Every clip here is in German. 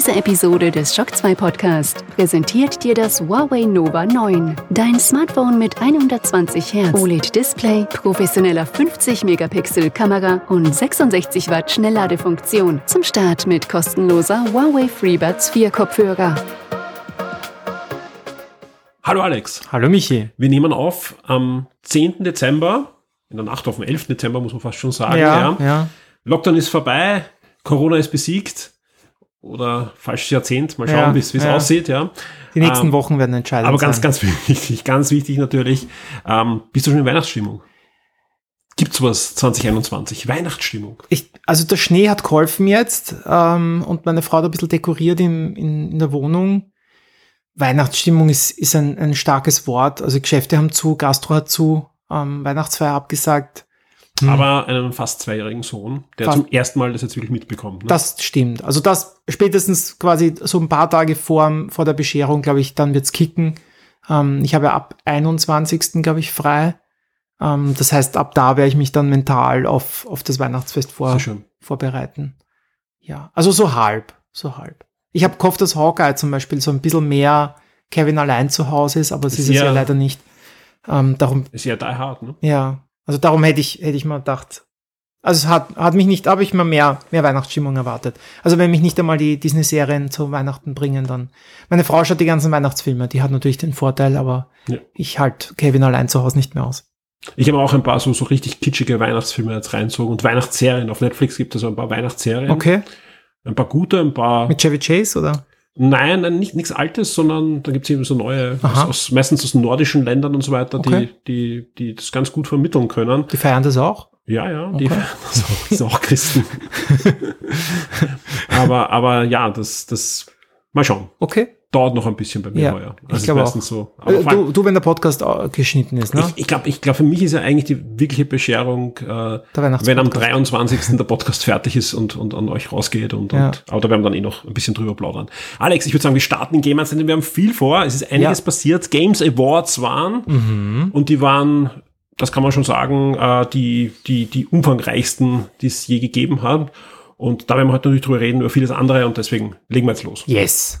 Diese Episode des Shock 2 Podcast präsentiert dir das Huawei Nova 9. Dein Smartphone mit 120 Hertz OLED-Display, professioneller 50-Megapixel-Kamera und 66 Watt Schnellladefunktion. Zum Start mit kostenloser Huawei FreeBuds 4 Kopfhörer. Hallo Alex. Hallo Michi. Wir nehmen auf am 10. Dezember, in der Nacht auf den 11. Dezember muss man fast schon sagen. Ja, ja. Lockdown ist vorbei, Corona ist besiegt oder falsches Jahrzehnt. Mal schauen, Ja, wie es ja. aussieht. Ja. Die nächsten Ähm, Wochen werden entscheidend Aber ganz, sein. ganz wichtig, ganz wichtig natürlich. Ähm, bist du schon in Weihnachtsstimmung? Gibt's was 2021? Weihnachtsstimmung. Ich, also der Schnee hat geholfen jetzt ähm, und meine Frau hat ein bisschen dekoriert in, in, in der Wohnung. Weihnachtsstimmung ist, ist ein, ein starkes Wort. Also Geschäfte haben zu, Gastro hat zu, ähm, Weihnachtsfeier abgesagt. Hm. Aber einen fast zweijährigen Sohn, der Fast- zum ersten Mal das jetzt wirklich mitbekommt. Ne? Das stimmt. Also das spätestens quasi so ein paar Tage vor, vor der Bescherung, glaube ich, dann wird's kicken. Ähm, ich habe ab 21. glaube ich frei. Ähm, das heißt, ab da werde ich mich dann mental auf, auf das Weihnachtsfest vor, vorbereiten. Ja, also so halb, so halb. Ich habe gehofft, dass Hawkeye zum Beispiel so ein bisschen mehr Kevin allein zu Hause ist, aber es ist es Ja. ja leider nicht. Ähm, darum, Ist ja die hart, ne? ja, also darum hätte ich, hätte ich mal gedacht. Also es hat, hat mich nicht, habe ich mal mehr, mehr Weihnachtsstimmung erwartet. Also wenn mich nicht einmal die Disney-Serien zu Weihnachten bringen, dann. Meine Frau schaut die ganzen Weihnachtsfilme, die hat natürlich den Vorteil, aber Ja. ich halt Kevin allein zu Hause nicht mehr aus. Ich habe auch ein paar so, so richtig kitschige Weihnachtsfilme jetzt reinzogen und Weihnachtsserien. Auf Netflix gibt es so ein paar Weihnachtsserien. Okay. Ein paar gute, ein paar. Mit Chevy Chase oder? Nein, nein, nicht nichts Altes, sondern da gibt es eben so neue, aus, aus, meistens aus nordischen Ländern und so weiter, Okay. die, die, die das ganz gut vermitteln können. Die feiern das auch? Ja, ja, die Okay. das auch, das sind auch Christen. aber, aber ja, das, das, mal schauen. Okay. Dauert noch ein bisschen bei mir Ja, heuer. ich ist glaube meistens so. Äh, du, du, wenn der Podcast äh, geschnitten ist, ne? ich ich glaube, ich glaub, für mich ist ja eigentlich die wirkliche Bescherung, äh, wenn am 23. der Podcast fertig ist und, und an euch rausgeht und, Ja. und aber da werden wir dann eh noch ein bisschen drüber plaudern. Alex, ich würde sagen, wir starten in Game 1, denn wir haben viel vor. Es ist einiges Ja. Mhm. passiert. Games Awards waren und die waren, das kann man schon sagen, äh, die, die, die umfangreichsten, die es je gegeben hat. Und da werden wir heute natürlich drüber reden, über vieles andere und deswegen legen wir jetzt los. Yes.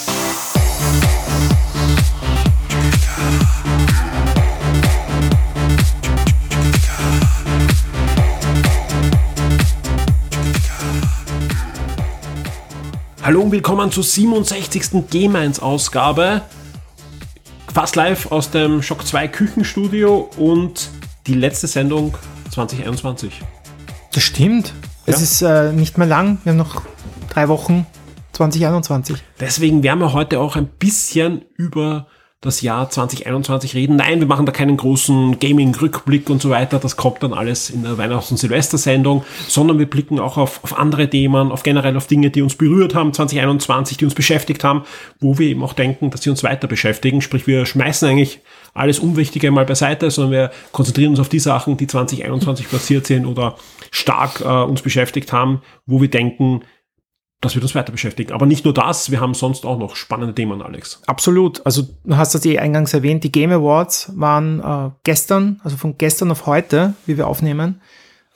Hallo und willkommen zur 67. G-Minds-Ausgabe. Fast live aus dem Shock 2 Küchenstudio und die letzte Sendung 2021. Das stimmt. Es Ja. ist äh, nicht mehr lang. Wir haben noch drei Wochen 2021. Deswegen werden wir heute auch ein bisschen über das Jahr 2021 reden. Nein, wir machen da keinen großen Gaming-Rückblick und so weiter. Das kommt dann alles in der Weihnachts- und Silvestersendung, sondern wir blicken auch auf, auf andere Themen, auf generell auf Dinge, die uns berührt haben 2021, die uns beschäftigt haben, wo wir eben auch denken, dass sie uns weiter beschäftigen. Sprich, wir schmeißen eigentlich alles Unwichtige mal beiseite, sondern wir konzentrieren uns auf die Sachen, die 2021 passiert sind oder stark äh, uns beschäftigt haben, wo wir denken, das wird uns weiter beschäftigen. Aber nicht nur das, wir haben sonst auch noch spannende Themen, Alex. Absolut. Also du hast das eh eingangs erwähnt. Die Game Awards waren äh, gestern, also von gestern auf heute, wie wir aufnehmen.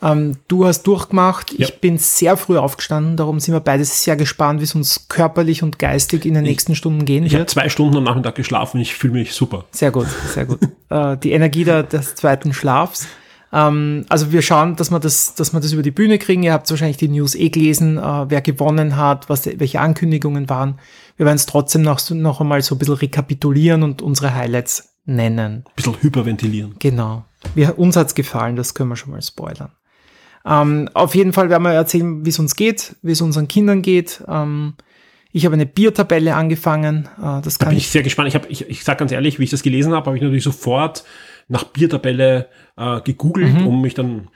Ähm, du hast durchgemacht. Ja. Ich bin sehr früh aufgestanden. Darum sind wir beide sehr gespannt, wie es uns körperlich und geistig in den nächsten Stunden gehen Ich habe wird. zwei Stunden am Nachmittag geschlafen, ich fühle mich super. Sehr gut, sehr gut. äh, die Energie der, des zweiten Schlafs. Ähm, also wir schauen, dass wir das, dass wir das über die Bühne kriegen. Ihr habt wahrscheinlich die News eh gelesen, äh, wer gewonnen hat, was, welche Ankündigungen waren. Wir werden es trotzdem noch, so- noch einmal so ein bisschen rekapitulieren und unsere Highlights nennen. Ein bisschen hyperventilieren. Genau. Wir, uns hat's gefallen, das können wir schon mal spoilern. Ähm, auf jeden Fall werden wir erzählen, wie es uns geht, wie es unseren Kindern geht. Ähm, ich habe eine Biertabelle angefangen. Äh, das Da kann bin ich ich sehr gespannt. Ich, hab, ich, ich sage ganz ehrlich, wie ich das gelesen habe, habe ich natürlich sofort nach Biertabelle äh, gegoogelt, Mhm. um mich dann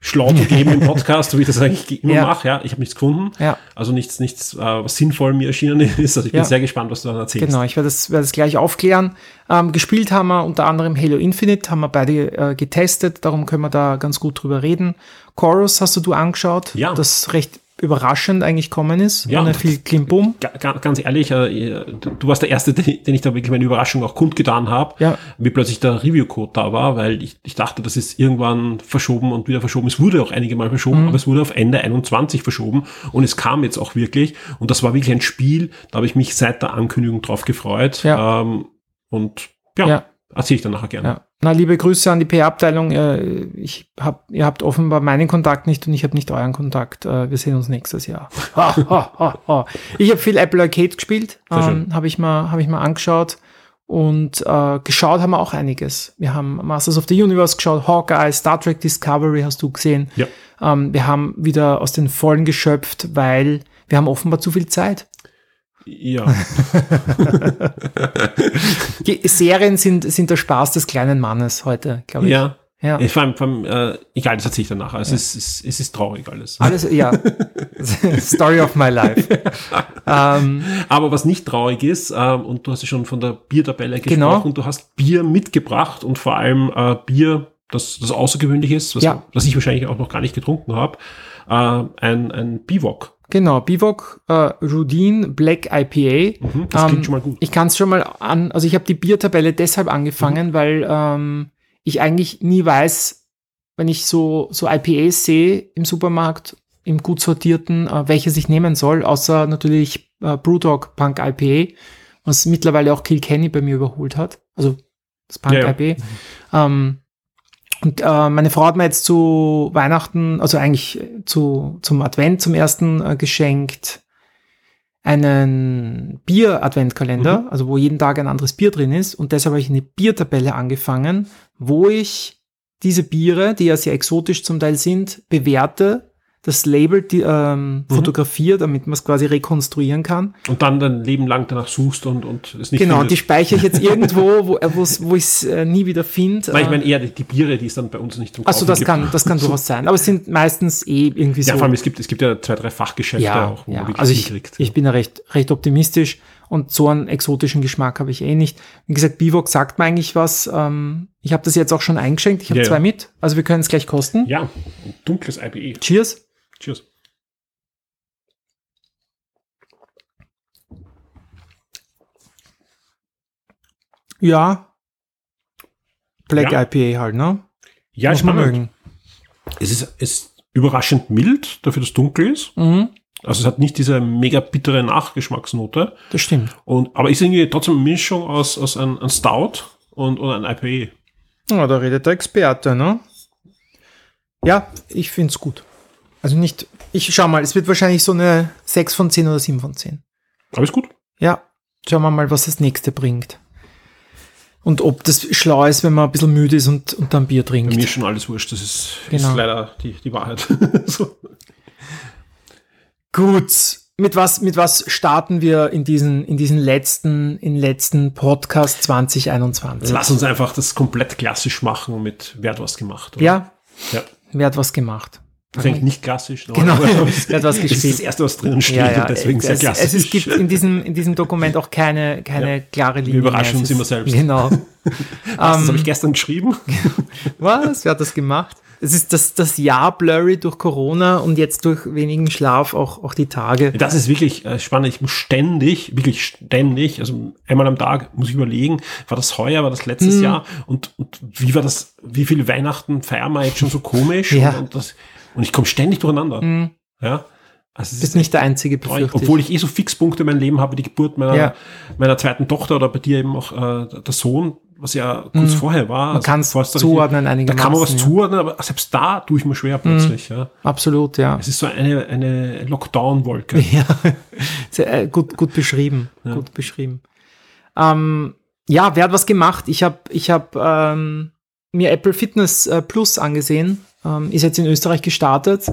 schlau zu geben im Podcast, so wie ich das eigentlich immer Ja. mache. Ja, ich habe nichts gefunden. Ja. Also nichts, nichts, äh, was sinnvoll mir erschienen ist. Also ich bin Ja. sehr gespannt, was du dann erzählst. Genau, ich werde das, werde das gleich aufklären. Ähm, gespielt haben wir unter anderem Halo Infinite, haben wir beide äh, getestet, darum können wir da ganz gut drüber reden. Chorus hast du du angeschaut, Ja. das recht überraschend eigentlich kommen ist, Ja. ohne viel Klimbum. Ga- ga- Ganz ehrlich, äh, du warst der Erste, den den ich da wirklich meine Überraschung auch kundgetan habe, Ja. wie plötzlich der Review-Code da war, weil ich, ich dachte, das ist irgendwann verschoben und wieder verschoben. Es wurde auch einige Mal verschoben, Mhm. aber es wurde auf Ende 21 verschoben und es kam jetzt auch wirklich und das war wirklich ein Spiel, da habe ich mich seit der Ankündigung drauf gefreut Ja. ähm, und ja, Ja. erzähle ich dann nachher gerne. Ja. Na, liebe Grüße an die PR-Abteilung. Äh, ich hab, ihr habt offenbar meinen Kontakt nicht und ich habe nicht euren Kontakt. Äh, wir sehen uns nächstes Jahr. Ich habe viel Apple Arcade gespielt, ähm, habe ich mal, habe ich mal angeschaut und äh, geschaut haben wir auch einiges. Wir haben Masters of the Universe geschaut, Hawkeye, Star Trek Discovery hast du gesehen. Ja. Ähm, wir haben wieder aus den Vollen geschöpft, weil wir haben offenbar zu viel Zeit. Ja, Die Serien sind, sind der Spaß des kleinen Mannes heute, glaube ich. ja. Ja. Vor allem, vor allem äh, egal, das erzähle ich dann nachher. Es, ist, es, es ist traurig alles. Alles, ja. Story of my life. ähm, Aber was nicht traurig ist, ähm, und du hast ja schon von der Biertabelle gesprochen, Genau. du hast Bier mitgebracht und vor allem äh, Bier, das, das außergewöhnlich ist, was, Ja. was ich wahrscheinlich auch noch gar nicht getrunken habe, äh, ein, ein Bivok. genau, Bivok, äh, Rudin, Black IPA. Mhm, das klingt schon mal gut. Ich kann es schon mal an, also ich habe die Biertabelle deshalb angefangen, weil ähm, ich eigentlich nie weiß, wenn ich so, so IPAs sehe im Supermarkt, im gut sortierten, äh, welches ich nehmen soll, außer natürlich äh, Brewdog Punk IPA, was mittlerweile auch Kilkenny bei mir überholt hat. Also das Punk Ja, ja. IPA. Ähm, und äh, meine Frau hat mir jetzt zu Weihnachten, also eigentlich zu, zum Advent zum ersten äh, geschenkt, einen Bier-Adventkalender, Mhm. also wo jeden Tag ein anderes Bier drin ist. Und deshalb habe ich eine Biertabelle angefangen, wo ich diese Biere, die ja sehr exotisch zum Teil sind, bewerte, das Label die, ähm, Mhm. fotografiere, damit man es quasi rekonstruieren kann. Und dann dein Leben lang danach suchst und, und es nicht genau, die findest. speichere ich jetzt irgendwo, wo, äh, wo ich es äh, nie wieder finde. Weil ich meine eher die, die Biere, die es dann bei uns nicht zum Achso, das gibt. kann, das kann durchaus sein. Aber es sind meistens eh irgendwie so. Ja, vor allem, es gibt, es gibt ja zwei, drei Fachgeschäfte ja, auch, wo ja. man also ich, hinkriegt. ich bin ja recht, recht optimistisch und so einen exotischen Geschmack habe ich eh nicht. Wie gesagt, Bivok sagt mir eigentlich was. Ähm, ich habe das jetzt auch schon eingeschenkt. Ich habe Ja, zwei ja. mit. Also wir können es gleich kosten. ja, ein dunkles IPE. Cheers. Cheers. Ja. Black Ja. IPA halt, ne? Ja, Muss spannend. mögen. Es ist, es ist überraschend mild, dafür, dass es dunkel ist. Mhm, Also es hat nicht diese mega bittere Nachgeschmacksnote. das stimmt. Und, aber ist irgendwie trotzdem eine Mischung aus, aus einem, einem Stout und, und einem IPA. Ja, da redet der Experte, ne? Ja, ich find's gut. Also nicht, ich schau mal, es wird wahrscheinlich so eine 6 von 10 oder 7 von 10. Aber ist gut. Ja, schauen wir mal, was das nächste bringt. Und ob das schlau ist, wenn man ein bisschen müde ist und, und dann Bier Bei mir trinkt. ist schon alles wurscht. Das ist, Genau. ist leider die, die Wahrheit. so. Gut. Mit was, mit was starten wir in diesen, in diesen letzten, in letzten Podcast 2021? Lass uns einfach das komplett klassisch machen und mit Wer hat was gemacht. oder? Ja, ja. wer hat was gemacht? Das ist eigentlich nicht klassisch. ne? Genau, aber wer hat was Das ist gespielt? das erste, was drinnen steht Ja, ja, und deswegen sehr es, klassisch. es, es gibt in diesem, in diesem Dokument auch keine, keine klare Linie. überraschen mehr. uns immer selbst. Genau. das habe ich gestern geschrieben. Was? Wer hat das gemacht? Es ist das, das Jahr blurry durch Corona und jetzt durch wenigen Schlaf auch, auch die Tage. Das ist wirklich äh, spannend. Ich muss ständig, wirklich ständig, also einmal am Tag muss ich überlegen, war das heuer, war das letztes Mhm. Jahr und, und wie war das, wie viele Weihnachten feiern wir jetzt schon so komisch? Ja. Und, und, das, und ich komme ständig durcheinander. Mhm. Ja. Also es Bist ist nicht der Einzige, befürchte obwohl ich. eh so Fixpunkte in meinem Leben habe, die Geburt meiner, Ja. meiner zweiten Tochter oder bei dir eben auch äh, der Sohn, was ja kurz vorher war. Mhm. Man kann es da zuordnen Da einigermaßen. kann man was ja. zuordnen, aber selbst da tue ich mir schwer plötzlich. Ja. Absolut, ja. Es ist so eine, eine Lockdown-Wolke. Ja, sehr, äh, gut, gut beschrieben. Gut beschrieben. Ähm, ja, wer hat was gemacht? Ich habe ich hab, ähm, mir Apple Fitness äh, Plus angesehen. Ähm, ist jetzt in Österreich gestartet.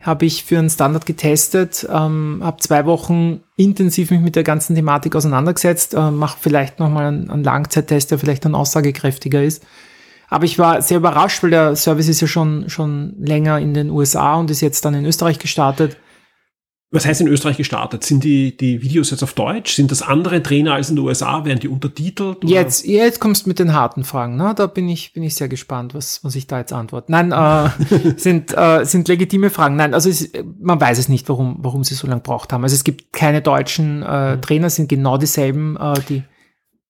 Habe ich für einen Standard getestet. Ähm, habe zwei Wochen intensiv mich mit der ganzen Thematik auseinandergesetzt. Äh, Mache vielleicht nochmal einen, einen Langzeittest, der vielleicht dann aussagekräftiger ist. Aber ich war sehr überrascht, weil der Service ist ja schon, schon länger in den USA und ist jetzt dann in Österreich gestartet. Was heißt in Österreich gestartet? Sind die, die Videos jetzt auf Deutsch? Sind das andere Trainer als in den USA? Werden die untertitelt? Oder? Jetzt, jetzt kommst du mit den harten Fragen. Ne? Da bin ich, bin ich sehr gespannt, was, was ich da jetzt antworte. Nein, äh, sind, äh, sind legitime Fragen. Nein, also es, man weiß es nicht, warum, warum sie so lange braucht haben. Also es gibt keine deutschen äh, Trainer, sind genau dieselben, äh, die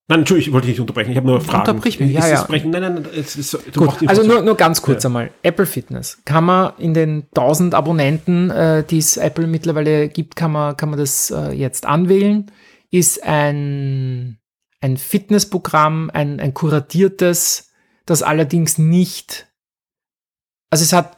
Nein, Entschuldigung, ich wollte dich nicht unterbrechen. Ich habe nur Fragen. Unterbrich mich, ja, Ist ja. Brechen? Nein, nein, nein, es du Gut, also nur, nur ganz kurz Ja. einmal. Apple Fitness. Kann man in den 1000 Abonnenten, äh, die es Apple mittlerweile gibt, kann man, kann man das äh, jetzt anwählen. Ist ein, ein Fitnessprogramm, ein, ein kuratiertes, das allerdings nicht, also es hat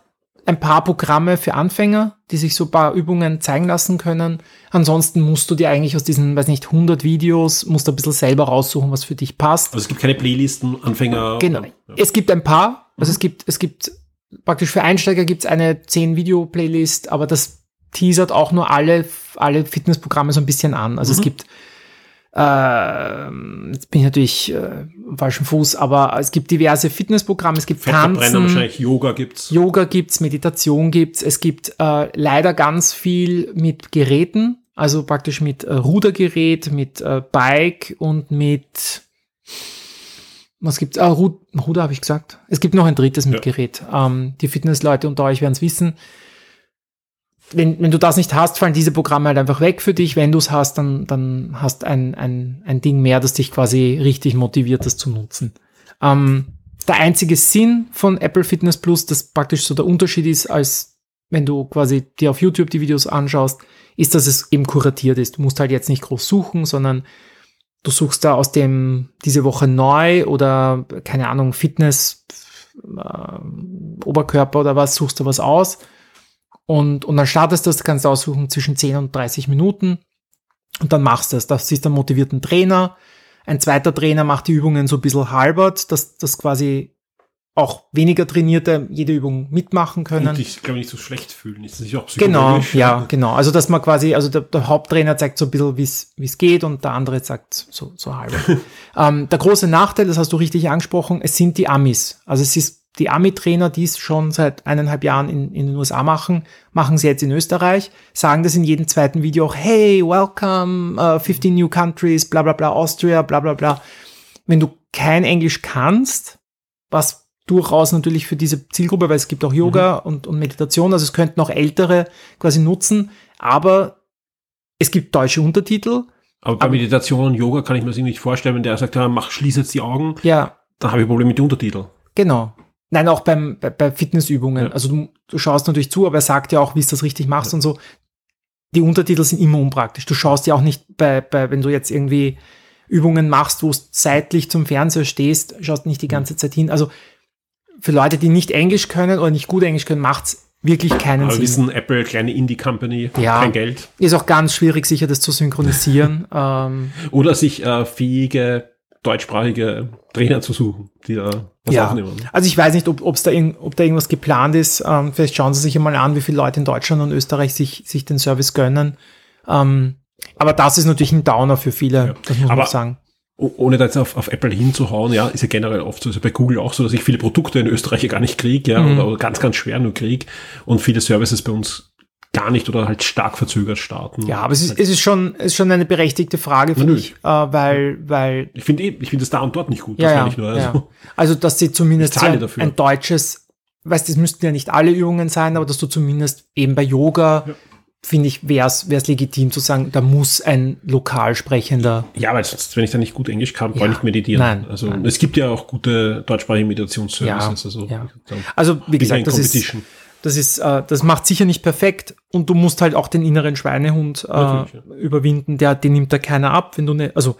ein paar Programme für Anfänger, die sich so ein paar Übungen zeigen lassen können. Ansonsten musst du dir eigentlich aus diesen, weiß nicht, 100 Videos, musst du ein bisschen selber raussuchen, was für dich passt. Also es gibt keine Playlisten, Anfänger. Genau. Ja. Es gibt ein paar. Also es gibt, es gibt praktisch für Einsteiger gibt es eine 10 Video Playlist, aber das teasert auch nur alle, alle Fitnessprogramme so ein bisschen an. Also es gibt ähm, jetzt bin ich natürlich äh, am falschen Fuß, aber es gibt diverse Fitnessprogramme, es gibt Tanzen, wahrscheinlich Yoga gibt's. Yoga gibt's, Meditation gibt's, es gibt äh, leider ganz viel mit Geräten, also praktisch mit äh, Rudergerät, mit äh, Bike und mit was gibt's? Ah, Ru Ruder habe ich gesagt. Es gibt noch ein drittes mit Ja. Gerät. Ähm, die Fitnessleute unter euch werden es wissen. Wenn, wenn du das nicht hast, fallen diese Programme halt einfach weg für dich. Wenn du es hast, dann, dann hast ein, ein, ein Ding mehr, das dich quasi richtig motiviert, das zu nutzen. Ähm, der einzige Sinn von Apple Fitness Plus, das praktisch so der Unterschied ist, als wenn du quasi dir auf YouTube die Videos anschaust, ist, dass es eben kuratiert ist. Du musst halt jetzt nicht groß suchen, sondern du suchst da aus dem diese Woche neu oder keine Ahnung, Fitness, äh, Oberkörper oder was, suchst du was aus und, und dann startest du das, kannst du aussuchen zwischen 10 und 30 Minuten und dann machst du es. Das ist ein motivierten Trainer. Ein zweiter Trainer macht die Übungen so ein bisschen halbert, dass das quasi auch weniger Trainierte jede Übung mitmachen können. Und ich glaube nicht so schlecht fühlen. Ist das nicht auch Genau, psychologisch? ja, genau. Also dass man quasi, also der, der Haupttrainer zeigt so ein bisschen, wie es wie es geht und der andere sagt so, so halb. ähm, der große Nachteil, das hast du richtig angesprochen, es sind die Amis. Also es ist die Ami-Trainer, die es schon seit eineinhalb Jahren in, in den USA machen, machen sie jetzt in Österreich, sagen das in jedem zweiten Video auch, hey, welcome, uh, 15 new countries, bla bla bla, Austria, bla bla bla. Wenn du kein Englisch kannst, was durchaus natürlich für diese Zielgruppe, weil es gibt auch Yoga und, und Meditation, also es könnten auch Ältere quasi nutzen, aber es gibt deutsche Untertitel. Aber bei Meditation und Yoga kann ich mir das irgendwie nicht vorstellen, wenn der sagt, ja, mach, schließ jetzt die Augen, Ja, dann habe ich ein Problem mit den Untertiteln. genau. Nein, auch beim, bei, bei Fitnessübungen. Ja. Also du, du schaust natürlich zu, aber er sagt ja auch, wie du das richtig machst und so. Die Untertitel sind immer unpraktisch. Du schaust ja auch nicht bei, bei wenn du jetzt irgendwie Übungen machst, wo du seitlich zum Fernseher stehst, schaust nicht die ganze Zeit hin. Also für Leute, die nicht Englisch können oder nicht gut Englisch können, macht's wirklich keinen Aber Sinn. wissen, Apple, kleine Indie-Company, Ja. kein Geld. Ist auch ganz schwierig, sicher das zu synchronisieren. ähm, Oder sich äh, fähige deutschsprachige Trainer zu suchen, die da was ja. aufnehmen. Also ich weiß nicht, ob, ob's da, irgend, ob da irgendwas geplant ist. Ähm, vielleicht schauen Sie sich einmal an, wie viele Leute in Deutschland und Österreich sich, sich den Service gönnen. Ähm, aber das ist natürlich ein Downer für viele, Ja. das muss Aber- man sagen. Oh- Ohne da jetzt auf, auf Apple hinzuhauen, ja, ist ja generell oft so, ist ja bei Google auch so, dass ich viele Produkte in Österreich ja gar nicht kriege, ja, Mhm. oder, oder ganz, ganz schwer nur kriege und viele Services bei uns gar nicht oder halt stark verzögert starten. Ja, aber es ist, es ist schon, es ist schon eine berechtigte Frage, finde Natürlich. ich, äh, weil, weil Ich finde eh, ich finde es da und dort nicht gut, Ja, das ja, nur. Also. ja. Also, dass sie zumindest ein, ein deutsches, weißt, das müssten ja nicht alle Übungen sein, aber dass du zumindest eben bei Yoga, Ja. finde ich, wäre es legitim zu sagen, da muss ein lokal sprechender. Ja, weil sonst, wenn ich da nicht gut Englisch kann, brauche Ja. ich nicht meditieren. Nein, also nein. es gibt ja auch gute deutschsprachige Meditationsservices. Ja, also, ja. Also, wie gesagt, das ist, Competition. Das ist, äh, das macht sicher nicht perfekt und du musst halt auch den inneren Schweinehund äh, Natürlich, überwinden, der, den nimmt da keiner ab, wenn du ne, also,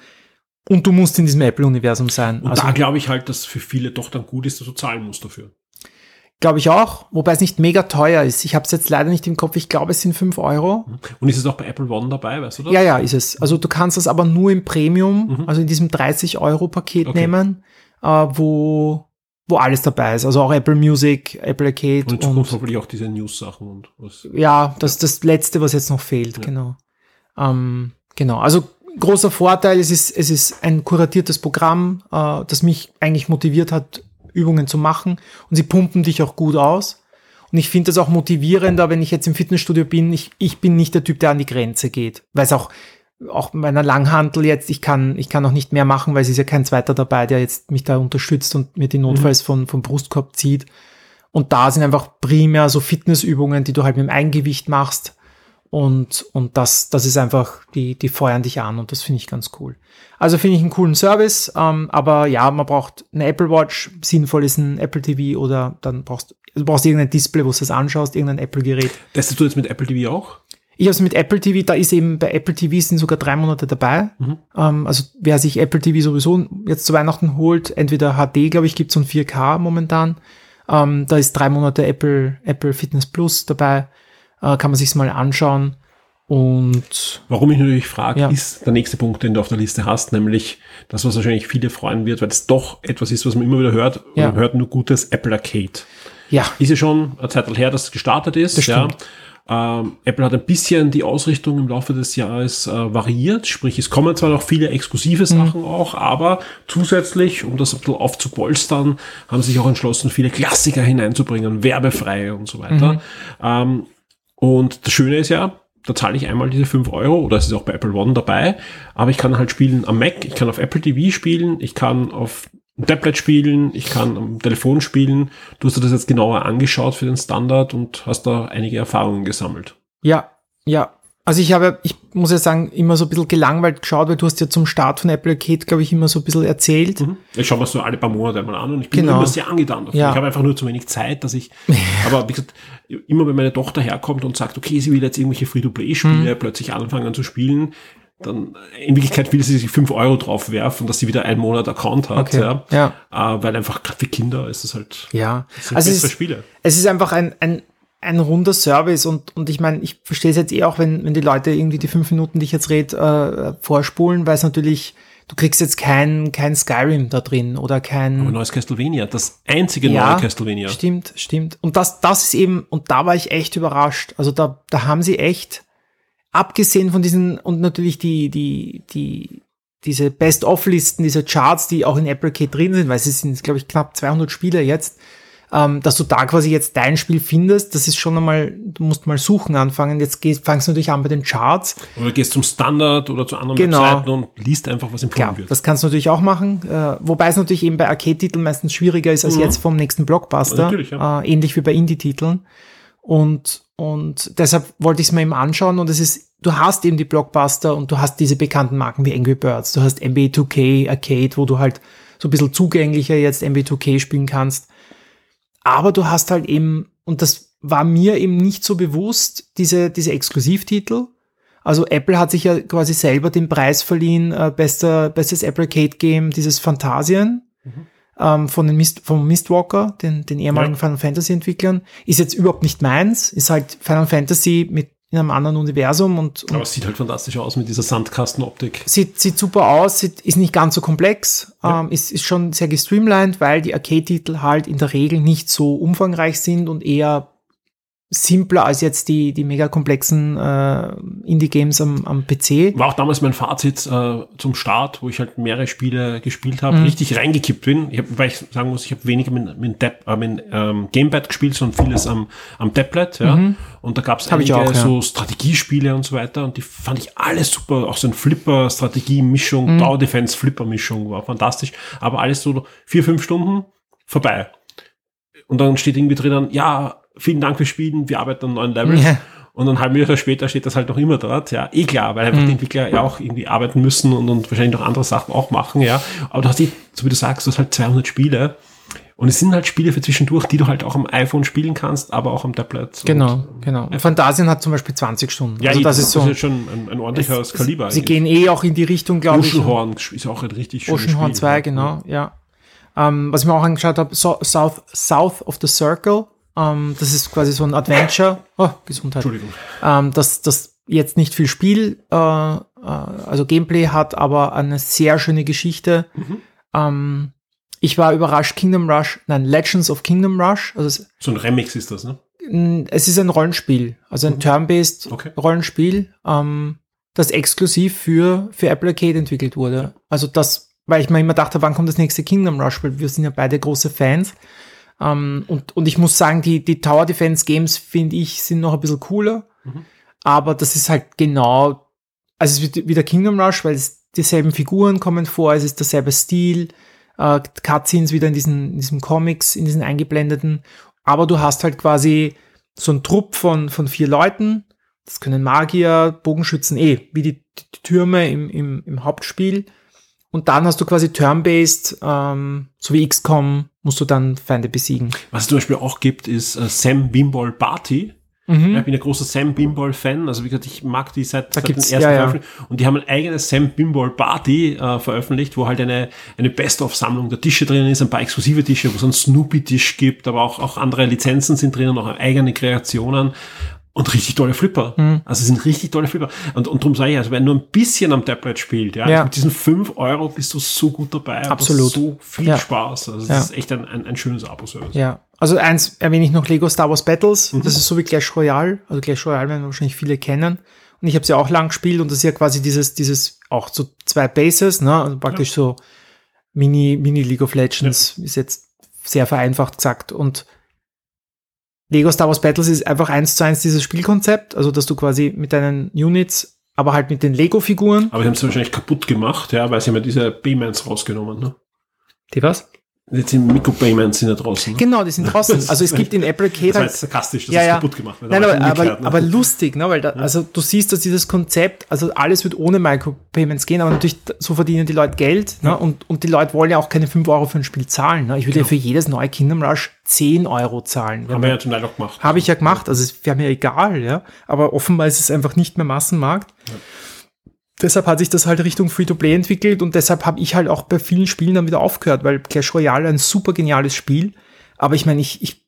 und du musst in diesem Apple-Universum sein. Und also, da glaube ich halt, dass für viele doch dann gut ist, dass du zahlen musst dafür. glaube ich auch, wobei es nicht mega teuer ist. Ich habe es jetzt leider nicht im Kopf, ich glaube, es sind 5 Euro. Und ist es auch bei Apple One dabei, weißt du das? Ja, ja, ist es. Also du kannst das aber nur im Premium, also in diesem 30-Euro-Paket Mhm. Okay. nehmen, äh, wo, wo alles dabei ist. Also auch Apple Music, Apple Arcade Und und, hoffentlich auch diese News-Sachen und was. ja, das ist das Letzte, was jetzt noch fehlt, genau. Ähm, genau, also großer Vorteil, es ist, es ist ein kuratiertes Programm, äh, das mich eigentlich motiviert hat, Übungen zu machen und sie pumpen dich auch gut aus. Und ich finde das auch motivierender, wenn ich jetzt im Fitnessstudio bin. Ich, ich bin nicht der Typ, der an die Grenze geht. Weil es auch, auch meiner Langhantel jetzt, ich kann, ich kann auch nicht mehr machen, weil es ist ja kein zweiter dabei, der jetzt mich da unterstützt und mir die Notfalls mhm. von, vom Brustkorb zieht. Und da sind einfach primär so Fitnessübungen, die du halt mit dem Eigengewicht machst. Und, und das, das ist einfach, die, die feuern dich an und das finde ich ganz cool. Also finde ich einen coolen Service, ähm, aber ja, man braucht eine Apple Watch, sinnvoll ist ein Apple TV oder dann brauchst du brauchst irgendein Display, wo du das anschaust, irgendein Apple-Gerät. Testest du jetzt mit Apple TV auch? Ich habe es mit Apple TV, da ist eben bei Apple TV sind sogar drei Monate dabei. Mhm. Ähm, also wer sich Apple TV sowieso jetzt zu Weihnachten holt, entweder HD, glaube ich, gibt's und 4K momentan. Ähm, da ist drei Monate Apple, Apple Fitness Plus dabei. Äh, kann man sich's mal anschauen. Und warum ich natürlich frage, ja. ist der nächste Punkt, den du auf der Liste hast, nämlich das, was wahrscheinlich viele freuen wird, weil es doch etwas ist, was man immer wieder hört. Ja. Man hört nur gutes Apple Arcade. Ja. Ist ja schon eine Zeit her, dass es gestartet ist. Das ja. Ähm, Apple hat ein bisschen die Ausrichtung im Laufe des Jahres äh, variiert, sprich es kommen zwar noch viele exklusive mhm. Sachen mhm. auch, aber zusätzlich, um das ein bisschen aufzupolstern, haben sich auch entschlossen, viele Klassiker hineinzubringen, werbefrei und so weiter. Mhm. Ähm, und das Schöne ist ja, da zahle ich einmal diese 5 Euro oder es ist auch bei Apple One dabei, aber ich kann halt spielen am Mac, ich kann auf Apple TV spielen, ich kann auf Tablet spielen, ich kann am Telefon spielen. Du hast dir das jetzt genauer angeschaut für den Standard und hast da einige Erfahrungen gesammelt. Ja, ja. Also ich habe, ich muss ja sagen, immer so ein bisschen gelangweilt geschaut, weil du hast ja zum Start von Apple Arcade, glaube ich, immer so ein bisschen erzählt. Mhm. Ich schaue mir so alle paar Monate mal an und ich bin genau. immer sehr angetan davon. Ja. Ich habe einfach nur zu wenig Zeit, dass ich, aber wie gesagt, immer wenn meine Tochter herkommt und sagt, okay, sie will jetzt irgendwelche Free-to-Play-Spiele mhm. plötzlich anfangen zu spielen, dann in Wirklichkeit will sie sich fünf Euro drauf werfen, dass sie wieder einen Monat Account hat, okay. ja. ja. Äh, weil einfach gerade für Kinder ist es halt ja. es also es ist, Spiele. Es ist einfach ein, ein, ein runder Service und, und ich meine, ich verstehe es jetzt eh auch, wenn, wenn die Leute irgendwie die fünf Minuten, die ich jetzt rede, äh, vorspulen, weil es natürlich, du kriegst jetzt kein, kein Skyrim da drin oder kein. Aber neues Castlevania, das einzige ja, neue Castlevania. Stimmt, stimmt. Und das, das ist eben, und da war ich echt überrascht. Also da, da haben sie echt abgesehen von diesen und natürlich die, die, die, diese Best-of-Listen, diese Charts, die auch in Apple Kit drin sind, weil es sind, glaube ich, knapp 200 Spiele jetzt, ähm, dass du da quasi jetzt dein Spiel findest, das ist schon einmal, du musst mal suchen anfangen. Jetzt gehst, fangst du natürlich an bei den Charts. Oder gehst zum Standard oder zu anderen genau. Webseiten und liest einfach, was empfohlen Klar, wird. Das kannst du natürlich auch machen, äh, wobei es natürlich eben bei Arcade-Titeln meistens schwieriger ist als mhm. jetzt vom nächsten Blockbuster. Natürlich, ja. äh, ähnlich wie bei Indie-Titeln. Und, und deshalb wollte ich es mir eben anschauen und es ist, du hast eben die Blockbuster und du hast diese bekannten Marken wie Angry Birds, du hast MB2K Arcade, wo du halt so ein bisschen zugänglicher jetzt MB2K spielen kannst. Aber du hast halt eben, und das war mir eben nicht so bewusst, diese, diese Exklusivtitel. Also Apple hat sich ja quasi selber den Preis verliehen, äh, bester, bestes Apple Arcade Game, dieses Phantasien. Mhm ähm, von den Mist, vom Mistwalker, den, den ehemaligen ja. Final Fantasy Entwicklern, ist jetzt überhaupt nicht meins, ist halt Final Fantasy mit in einem anderen Universum und, und aber es sieht halt fantastisch aus mit dieser Sandkastenoptik. Sieht, sieht super aus, sieht, ist nicht ganz so komplex, ja. ähm, ist, ist schon sehr gestreamlined, weil die Arcade-Titel halt in der Regel nicht so umfangreich sind und eher simpler als jetzt die, die mega komplexen äh, Indie-Games am, am PC. War auch damals mein Fazit äh, zum Start, wo ich halt mehrere Spiele gespielt habe, mhm. richtig reingekippt bin. Ich hab, weil ich sagen muss, ich habe weniger mit, mit, Tab, äh, mit ähm, Gamepad gespielt, sondern vieles am, am Tablet. Ja. Mhm. Und da gab es einige auch, ja. so Strategiespiele und so weiter und die fand ich alles super. Auch so ein Flipper-Strategie-Mischung, mhm. Tower-Defense-Flipper-Mischung war fantastisch. Aber alles so vier, fünf Stunden vorbei. Und dann steht irgendwie drin, ja, vielen Dank fürs Spielen, wir arbeiten an neuen Levels. Ja. Und ein halbes Jahr später steht das halt noch immer dort, ja, eh klar, weil einfach mhm. die Entwickler ja auch irgendwie arbeiten müssen und, und wahrscheinlich noch andere Sachen auch machen, ja. Aber du hast die, so wie du sagst, du hast halt 200 Spiele. Und es sind halt Spiele für zwischendurch, die du halt auch am iPhone spielen kannst, aber auch am Tablet. Genau, genau. Und Phantasien hat zum Beispiel 20 Stunden. Ja, also das, das ist so. Das ist schon ein, ein ordentlicher es, Kaliber. Sie gehen eh auch in die Richtung, glaube ich. Oceanhorn ist auch ein richtig schönes Oceanhorn 2, genau, ja. Ähm, was ich mir auch angeschaut habe, so, South, South of the Circle ähm, das ist quasi so ein Adventure. Oh, Gesundheit. Entschuldigung. Ähm, das, das jetzt nicht viel Spiel, äh, äh, also Gameplay hat, aber eine sehr schöne Geschichte. Mhm. Ähm, ich war überrascht, Kingdom Rush, nein, Legends of Kingdom Rush. Also so ein Remix ist das, ne? Es ist ein Rollenspiel, also ein mhm. Turn-based okay. Rollenspiel, ähm, das exklusiv für, für Apple Arcade entwickelt wurde. Also das weil ich mir immer dachte, wann kommt das nächste Kingdom Rush, weil wir sind ja beide große Fans. Ähm, und, und ich muss sagen, die, die Tower Defense Games, finde ich, sind noch ein bisschen cooler. Aber das ist halt genau, also es wird wieder Kingdom Rush, weil es dieselben Figuren kommen vor, es ist derselbe Stil, äh, Cutscenes wieder in diesen, in diesen Comics, in diesen eingeblendeten. Aber du hast halt quasi so einen Trupp von, von vier Leuten. Das können Magier, Bogenschützen, eh, wie die, die Türme im, im, im Hauptspiel. Und dann hast du quasi Turn-Based, ähm, so wie XCOM, musst du dann Feinde besiegen. Was es zum Beispiel auch gibt, ist äh, Sam Bimball Party. Mhm. Ich bin ein großer Sam Bimball Fan. Also wie gesagt, ich mag die seit, seit den ersten ja, ja. Und die haben ein eigenes Sam Bimball Party äh, veröffentlicht, wo halt eine, eine Best-of-Sammlung der Tische drin ist, ein paar exklusive Tische, wo es einen Snoopy-Tisch gibt, aber auch, auch andere Lizenzen sind drinnen, auch eigene Kreationen. Und richtig tolle Flipper. Mhm. Also es sind richtig tolle Flipper. Und, und darum sage ich, also wenn du ein bisschen am Tablet spielt, ja, Ja. mit diesen 5 Euro bist du so gut dabei. Absolut. hast So viel Ja. Spaß. Also es Ja. ist echt ein, ein, ein schönes Abo-Service. Ja, also eins erwähne ich noch Lego Star Wars Battles. Das ist so wie Clash Royale. Also Clash Royale werden wahrscheinlich viele kennen. Und ich habe es ja auch lang gespielt und das ist ja quasi dieses, dieses auch so zwei Bases, ne? Also praktisch so Mini, Mini League of Legends ist jetzt sehr vereinfacht gesagt. Und Lego Star Wars Battles ist einfach eins zu eins dieses Spielkonzept, also dass du quasi mit deinen Units, aber halt mit den Lego-Figuren. Aber sie haben es wahrscheinlich kaputt gemacht, ja, weil sie haben ja diese Payments rausgenommen. Ne? Die was? Jetzt sind Mikro-Payments sind ja draußen. Ne? Genau, die sind draußen. Also es gibt in Apple Arcade Das war jetzt sarkastisch, dass Ja, ja. kaputt gemacht. Nein, aber, aber, ne? aber lustig, ne? weil da, also du siehst, dass dieses Konzept, also alles wird ohne Micropayments gehen, aber natürlich so verdienen die Leute Geld ne? und, und die Leute wollen ja auch keine 5 Euro für ein Spiel zahlen. Ne? Ich würde ja für jedes neue Kingdom Rush 10 Euro zahlen. haben wir ja zum Teil auch gemacht. Habe ich ja gemacht, also es wäre mir egal, ja. Aber offenbar ist es einfach nicht mehr Massenmarkt. Deshalb hat sich das halt Richtung Free-to-Play entwickelt und deshalb habe ich halt auch bei vielen Spielen dann wieder aufgehört, weil Clash Royale ein super geniales Spiel. Aber ich meine, ich, ich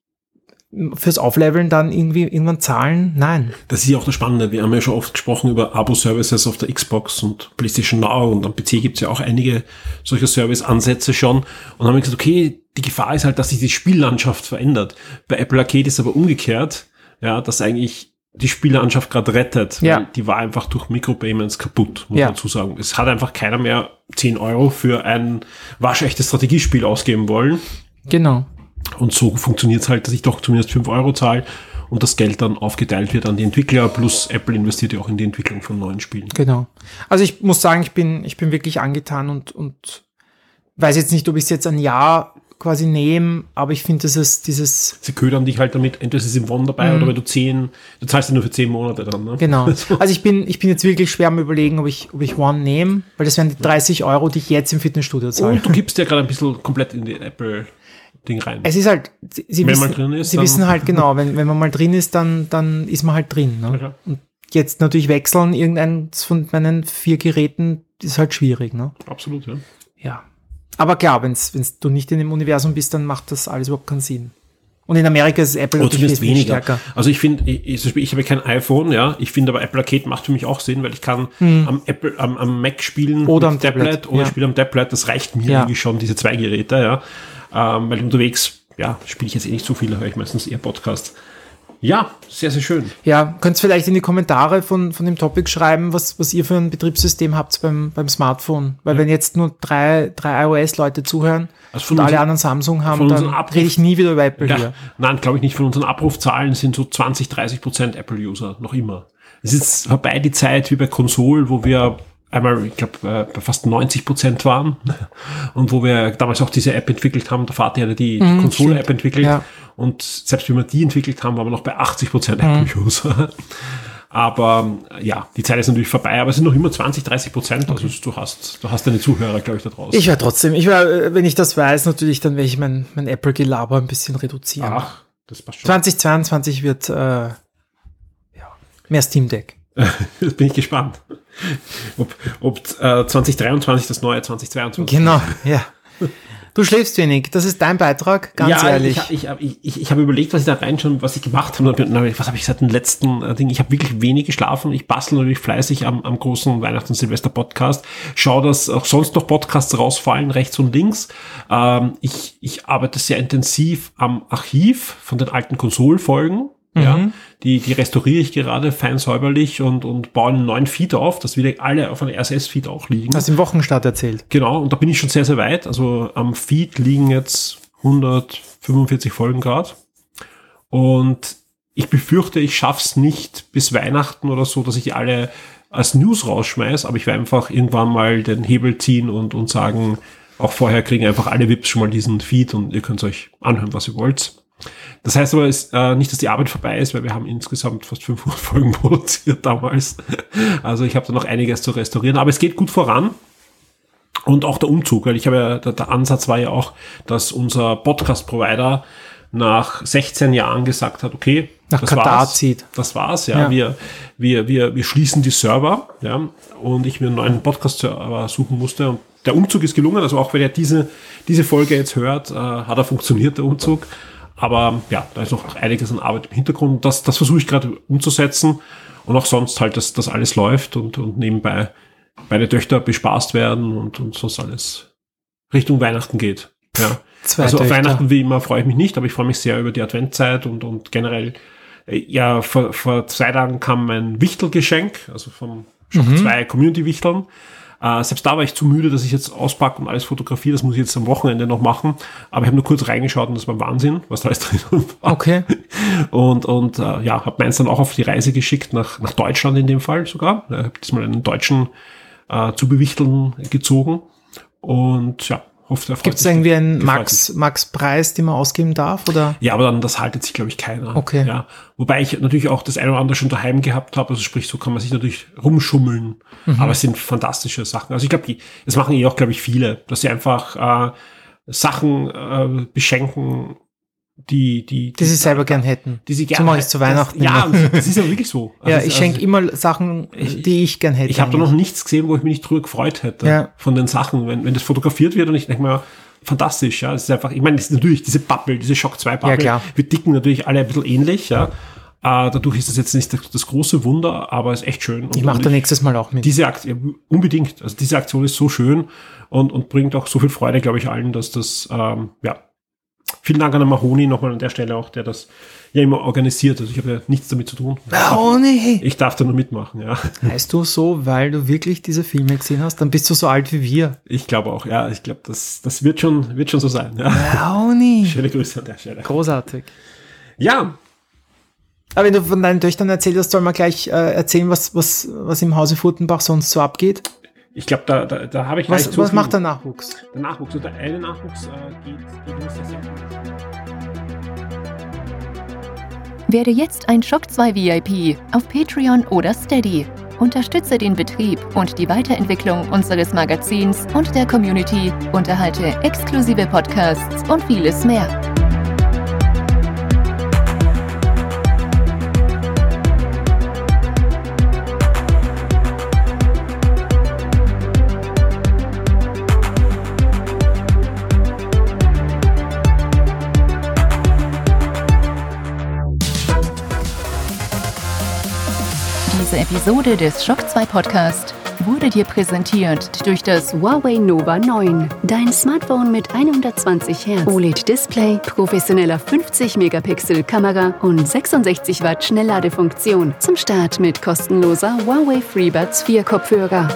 fürs Aufleveln dann irgendwie irgendwann zahlen? Nein. Das ist ja auch das Spannende. Wir haben ja schon oft gesprochen über Abo-Services auf der Xbox und PlayStation Now und am PC gibt es ja auch einige solcher Service-Ansätze schon. Und haben gesagt, okay, die Gefahr ist halt, dass sich die Spiellandschaft verändert. Bei Apple Arcade ist aber umgekehrt, ja, dass eigentlich die Spiellandschaft gerade rettet. Ja. Weil die war einfach durch Micropayments kaputt, muss Ja. man dazu sagen. Es hat einfach keiner mehr 10 Euro für ein waschechtes Strategiespiel ausgeben wollen. Genau. Und so funktioniert es halt, dass ich doch zumindest 5 Euro zahle und das Geld dann aufgeteilt wird an die Entwickler, plus Apple investiert ja auch in die Entwicklung von neuen Spielen. Genau. Also ich muss sagen, ich bin, ich bin wirklich angetan und, und weiß jetzt nicht, ob ich es jetzt ein Jahr quasi nehme, aber ich finde dieses, dieses, Sie ködern dich halt damit, entweder ist es im One dabei oder wenn du 10, du zahlst ja nur für 10 Monate dann. Ne? Genau. Also ich bin, ich bin jetzt wirklich schwer am überlegen, ob ich, ob ich One nehme, weil das wären die 30 Euro, die ich jetzt im Fitnessstudio zahle. Und du gibst ja gerade ein bisschen komplett in die Apple-Ding rein. Es ist halt, sie, sie Wenn wissen, man drin ist, sie wissen halt genau, wenn, wenn man mal drin ist, dann, dann ist man halt drin. Ne? klar. Und jetzt natürlich wechseln, irgendeins von meinen vier Geräten ist halt schwierig. Ne? Absolut, ja. Ja. Aber klar, wenn's du nicht in dem Universum bist, dann macht das alles überhaupt keinen Sinn. Und in Amerika ist Apple Oder zumindest weniger. stärker. Also ich finde, ich, ich, habe ja kein iPhone, ja. Ich finde aber Apple Arcade macht für mich auch Sinn, weil ich kann am Apple, am, am Mac spielen Hm. Oder am Tablet, oder ja. ich spiele am Tablet. Das reicht mir Ja. eigentlich schon, diese zwei Geräte, ja. Ähm, weil unterwegs, ja, spiele ich jetzt eh nicht so viel, da höre ich meistens eher Podcasts. Ja, sehr, sehr schön. Ja, könnt ihr vielleicht in die Kommentare von, von dem Topic schreiben, was, was ihr für ein Betriebssystem habt beim, beim Smartphone. Weil wenn jetzt nur drei, drei iOS-Leute zuhören Also und alle anderen Samsung haben, dann Abruf- rede ich nie wieder über Apple Ja, hier. nein, glaube ich nicht. Von unseren Abrufzahlen sind so 20, 30 Prozent Apple-User noch immer. Es ist vorbei die Zeit wie bei Konsol, wo wir einmal, ich glaube, bei fast 90 Prozent waren und wo wir damals auch diese App entwickelt haben. Der Vater hatte die, die Konsole-App entwickelt Ja. und selbst wie wir die entwickelt haben, waren wir noch bei 80 Prozent Apple-User. Aber ja, die Zeit ist natürlich vorbei, aber es sind noch immer 20, 30 Prozent. Also du hast, du hast deine Zuhörer, glaube ich, da draußen. Ich werde trotzdem, ich wär, wenn ich das weiß, natürlich, dann werde ich mein, mein Apple-Gelaber ein bisschen reduzieren. Ach, das passt schon. 2022 wird äh, ja, mehr Steam Deck. Jetzt bin ich gespannt. Ob, ob äh, 2023 das neue 2022 Genau, ja. Du schläfst wenig, das ist dein Beitrag, ganz ja, ehrlich. Ich, ich, ich, ich, ich habe überlegt, was ich da reinschauen, was ich gemacht habe. Was habe ich seit dem letzten äh, Ding? Ich habe wirklich wenig geschlafen. Ich bastel natürlich fleißig am, am großen Weihnachts- und Silvester-Podcast. Schau, dass auch sonst noch Podcasts rausfallen, rechts und links. Ähm, ich, ich arbeite sehr intensiv am Archiv von den alten Konsolfolgen. Ja, die, die restauriere ich gerade fein säuberlich und, und baue einen neuen Feed auf, dass wieder alle auf einem RSS-Feed auch liegen. Hast im Wochenstart erzählt. Genau, und da bin ich schon sehr, sehr weit. Also am Feed liegen jetzt 145 Folgen gerade. Und ich befürchte, ich schaff's nicht bis Weihnachten oder so, dass ich alle als News rausschmeiß, aber ich werde einfach irgendwann mal den Hebel ziehen und, und sagen, auch vorher kriegen einfach alle Vips schon mal diesen Feed und ihr könnt euch anhören, was ihr wollt. Das heißt aber ist, äh, nicht, dass die Arbeit vorbei ist, weil wir haben insgesamt fast 500 Folgen produziert damals. Also ich habe da noch einiges zu restaurieren, aber es geht gut voran. Und auch der Umzug, weil ich habe ja, der, der Ansatz war ja auch, dass unser Podcast-Provider nach 16 Jahren gesagt hat, okay, Nach das Katar war's, zieht. Das war's, ja. Ja. Wir, wir, wir, wir schließen die Server, ja, und ich mir einen neuen Podcast-Server suchen musste. Und der Umzug ist gelungen, also auch wenn ihr diese, diese Folge jetzt hört, äh, hat er funktioniert, der Umzug. Aber ja, da ist noch einiges an Arbeit im Hintergrund. Das, das versuche ich gerade umzusetzen. Und auch sonst halt, dass das alles läuft und, und nebenbei meine Töchter bespaßt werden und, und sonst alles Richtung Weihnachten geht. Ja. Zwei also auf Töchter. Weihnachten wie immer freue ich mich nicht, aber ich freue mich sehr über die Adventzeit und, und generell. äh, Ja, vor, vor zwei Tagen kam mein Wichtelgeschenk, also vom Mhm. 2 Community-Wichteln. Äh, selbst da war ich zu müde, dass ich jetzt auspacke und alles fotografiere. Das muss ich jetzt am Wochenende noch machen. Aber ich habe nur kurz reingeschaut und das war Wahnsinn, was da alles drin war. Okay. Und, und äh, ja, habe meins dann auch auf die Reise geschickt, nach, nach Deutschland in dem Fall sogar. Ich habe diesmal einen Deutschen äh, zu bewichteln gezogen. Und ja, der freut Gibt es irgendwie einen Max, sich. Max Preis, den man ausgeben darf? Oder? Ja, aber dann, das haltet sich, glaube ich, keiner. Okay. Ja. Wobei ich natürlich auch das eine oder andere schon daheim gehabt habe. Also sprich, so kann man sich natürlich rumschummeln. Mhm. Aber es sind fantastische Sachen. Also ich glaube, das machen eh auch, glaube ich, viele, dass sie einfach äh, Sachen äh, beschenken, die, die, Die sie selber gern hätten. die sie gerne. mache ich zu Weihnachten Das, ja, das ist ja wirklich so. Also Ja, ich also schenke immer Sachen, die ich gern hätte. Ich habe da noch nichts gesehen, wo ich mich nicht drüber gefreut hätte Ja. von den Sachen, wenn, wenn das fotografiert wird und ich denke mir, fantastisch, ja. Es ist einfach, ich meine, das ist natürlich diese Bubble, diese Shock 2 Bubble. Ja, klar. Wir dicken natürlich alle ein bisschen ähnlich, ja. Äh, dadurch ist das jetzt nicht das, das große Wunder, aber es ist echt schön. Und, Ich mache da nächstes Mal auch mit. diese Aktion, unbedingt. Also diese Aktion ist so schön und, und bringt auch so viel Freude, glaube ich, allen, dass das, ähm, ja. Vielen Dank an den Mahoni nochmal an der Stelle auch, der das ja immer organisiert. Also ich habe ja nichts damit zu tun. Nee. Ich darf da nur mitmachen, ja. Heißt du so, weil du wirklich diese Filme gesehen hast? Dann bist du so alt wie wir. Ich glaube auch, ja. Ich glaube, das, das wird schon, wird schon so sein. Ja. Nee. Schöne Grüße an der Stelle. Großartig. Ja, Aber wenn du von deinen Töchtern erzählst, soll man gleich äh, erzählen, was, was, was im Hause Furtenbach sonst so abgeht. Ich glaube, da, da, da habe ich Was, was viel- macht der Nachwuchs? Der Nachwuchs. Und der eine Nachwuchs äh, geht, geht uns das ja. Werde jetzt ein Shock 2 VIP auf Patreon oder Steady. Unterstütze den Betrieb und die Weiterentwicklung unseres Magazins und der Community, unterhalte exklusive Podcasts und vieles mehr. Episode des Shock 2 Podcast wurde dir präsentiert durch das Huawei Nova 9. Dein Smartphone mit 120 Hertz OLED-Display, professioneller 50-Megapixel-Kamera und 66 Watt Schnellladefunktion. Zum Start mit kostenloser Huawei FreeBuds 4 Kopfhörer.